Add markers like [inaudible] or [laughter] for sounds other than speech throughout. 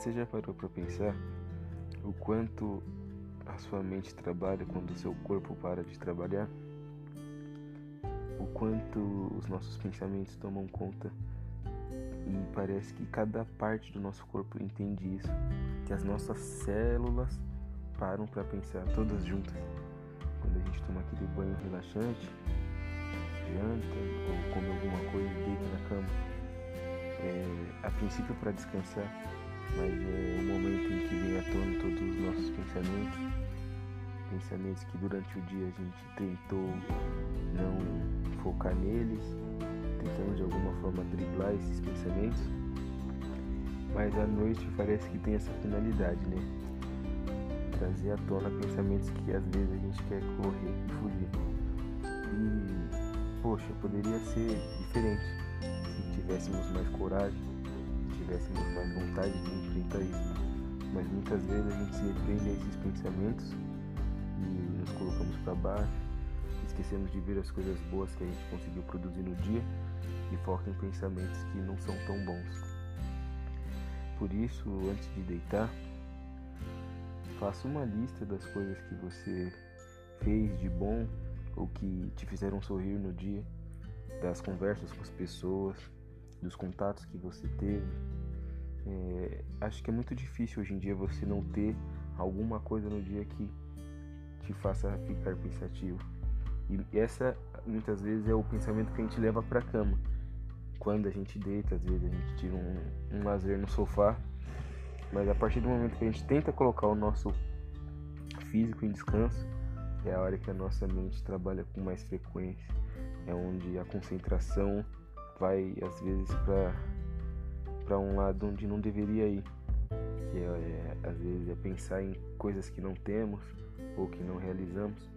Você já parou para pensar o quanto a sua mente trabalha quando o seu corpo para de trabalhar? O quanto os nossos pensamentos tomam conta e parece que cada parte do nosso corpo entende isso, que as nossas células param para pensar todas juntas. Quando a gente toma aquele banho relaxante, janta ou come alguma coisa e deita na cama, é, a princípio para descansar, mas é o momento em que vem à tona todos os nossos pensamentos, pensamentos que durante o dia a gente tentou não focar neles, tentando de alguma forma driblar esses pensamentos, mas à noite parece que tem essa finalidade, né? Trazer à tona pensamentos que às vezes a gente quer correr e fugir. E, poxa, poderia ser diferente se tivéssemos mais coragem, tivéssemos mais vontade de enfrentar isso. Mas muitas vezes a gente se repreende a esses pensamentos e nos colocamos para baixo, esquecemos de ver as coisas boas que a gente conseguiu produzir no dia e foca em pensamentos que não são tão bons. Por isso, antes de deitar, faça uma lista das coisas que você fez de bom ou que te fizeram sorrir no dia, das conversas com as pessoas, dos contatos que você teve. É, acho que é muito difícil hoje em dia você não ter alguma coisa no dia que te faça ficar pensativo. E essa muitas vezes é o pensamento que a gente leva para cama quando a gente deita, às vezes a gente tira um, um lazer no sofá, mas a partir do momento que a gente tenta colocar o nosso físico em descanso, é a hora que a nossa mente trabalha com mais frequência, é onde a concentração vai às vezes para para um lado onde não deveria ir, que é, é, às vezes é pensar em coisas que não temos ou que não realizamos.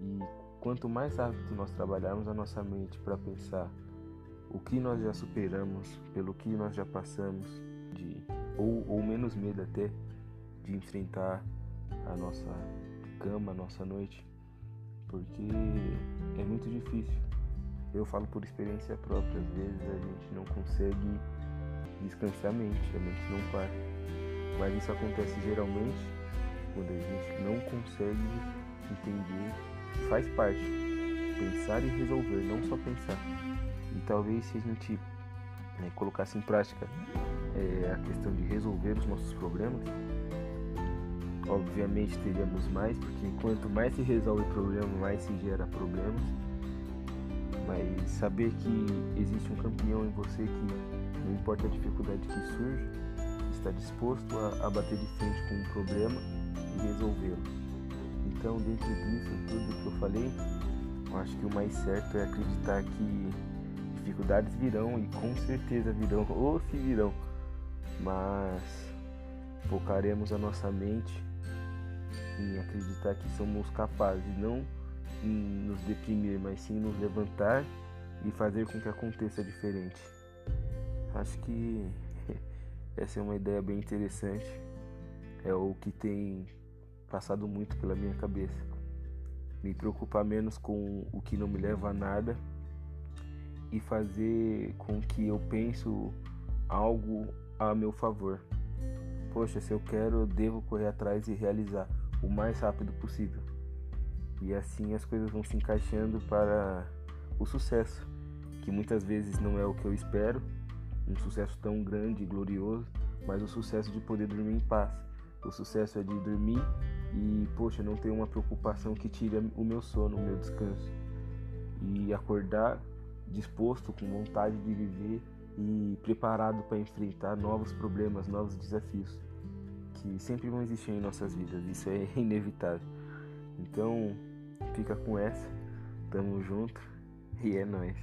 E quanto mais rápido nós trabalharmos a nossa mente para pensar o que nós já superamos, pelo que nós já passamos, de, ou, ou menos medo até de enfrentar a nossa cama, a nossa noite, porque é muito difícil. Eu falo por experiência própria, às vezes a gente não consegue descansar a mente, a mente não para. Mas isso acontece geralmente quando a gente não consegue entender, faz parte, pensar e resolver, não só pensar. E talvez se a gente né, colocasse em prática é, a questão de resolver os nossos problemas, obviamente teríamos mais, porque quanto mais se resolve problema, mais se gera problemas. Mas saber que existe um campeão em você que, não importa a dificuldade que surge, está disposto a, a bater de frente com um problema e resolvê-lo. Então, dentro disso, tudo que eu falei, eu acho que o mais certo é acreditar que dificuldades virão e com certeza virão, [laughs] ou se virão, mas focaremos a nossa mente em acreditar que somos capazes, não em nos deprimir, mas sim nos levantar e fazer com que aconteça diferente. Acho que [laughs] essa é uma ideia bem interessante, é o que tem passado muito pela minha cabeça. Me preocupar menos com o que não me leva a nada e fazer com que eu penso algo a meu favor. Poxa, se eu quero, eu devo correr atrás e realizar o mais rápido possível. E assim as coisas vão se encaixando para o sucesso, que muitas vezes não é o que eu espero, um sucesso tão grande e glorioso, mas o sucesso de poder dormir em paz. O sucesso é de dormir e, poxa, não ter uma preocupação que tire o meu sono, o meu descanso. E acordar disposto, com vontade de viver e preparado para enfrentar novos problemas, novos desafios que sempre vão existir em nossas vidas. Isso é inevitável. Então, fica com essa. Tamo junto e é nóis.